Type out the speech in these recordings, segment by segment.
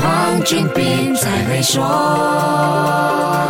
黄俊斌才会说。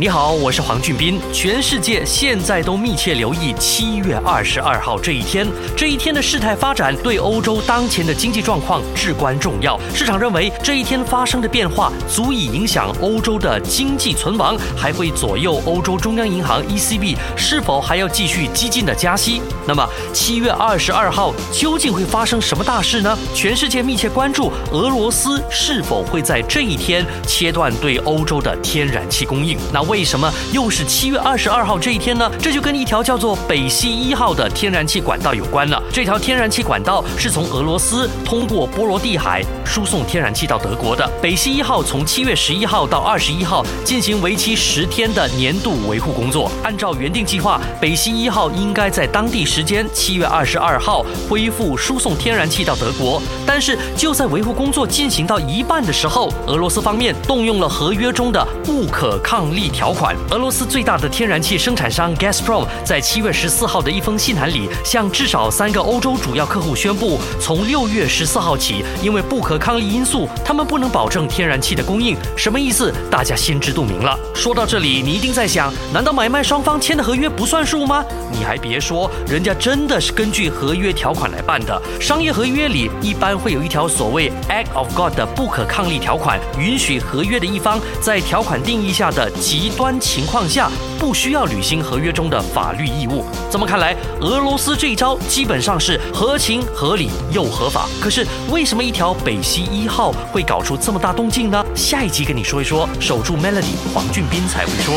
你好，我是黄俊斌。全世界现在都密切留意七月二十二号这一天。这一天的事态发展对欧洲当前的经济状况至关重要。市场认为这一天发生的变化足以影响欧洲的经济存亡，还会左右欧洲中央银行 ECB 是否还要继续激进的加息。那么七月二十二号究竟会发生什么大事呢？全世界密切关注俄罗斯是否会在这一天切断对欧洲的天然气供应。那为什么又是七月二十二号这一天呢？这就跟一条叫做北溪一号的天然气管道有关了。这条天然气管道是从俄罗斯通过波罗的海输送天然气到德国的。北溪一号从七月十一号到二十一号进行为期十天的年度维护工作。按照原定计划，北溪一号应该在当地时间七月二十二号恢复输送天然气到德国。但是就在维护工作进行到一半的时候，俄罗斯方面动用了合约中的不可抗力。条款。俄罗斯最大的天然气生产商 Gazprom 在七月十四号的一封信函里，向至少三个欧洲主要客户宣布，从六月十四号起，因为不可抗力因素，他们不能保证天然气的供应。什么意思？大家心知肚明了。说到这里，你一定在想，难道买卖双方签的合约不算数吗？你还别说，人家真的是根据合约条款来办的。商业合约里一般会有一条所谓 Act of God 的不可抗力条款，允许合约的一方在条款定义下的极端情况下，不需要履行合约中的法律义务。这么看来，俄罗斯这一招基本上是合情合理又合法。可是，为什么一条北溪一号会搞出这么大动静呢？下一集跟你说一说。守住 Melody，黄俊斌才会说。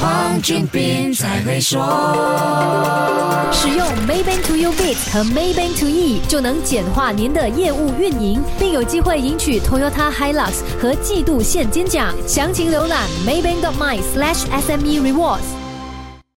黄俊斌才会说。使用 Maybank To You Bit 和 Maybank To E 就能简化您的业务运营，并有机会赢取 Toyota Hilux 和季度现金奖。详情浏览 slash SME rewards.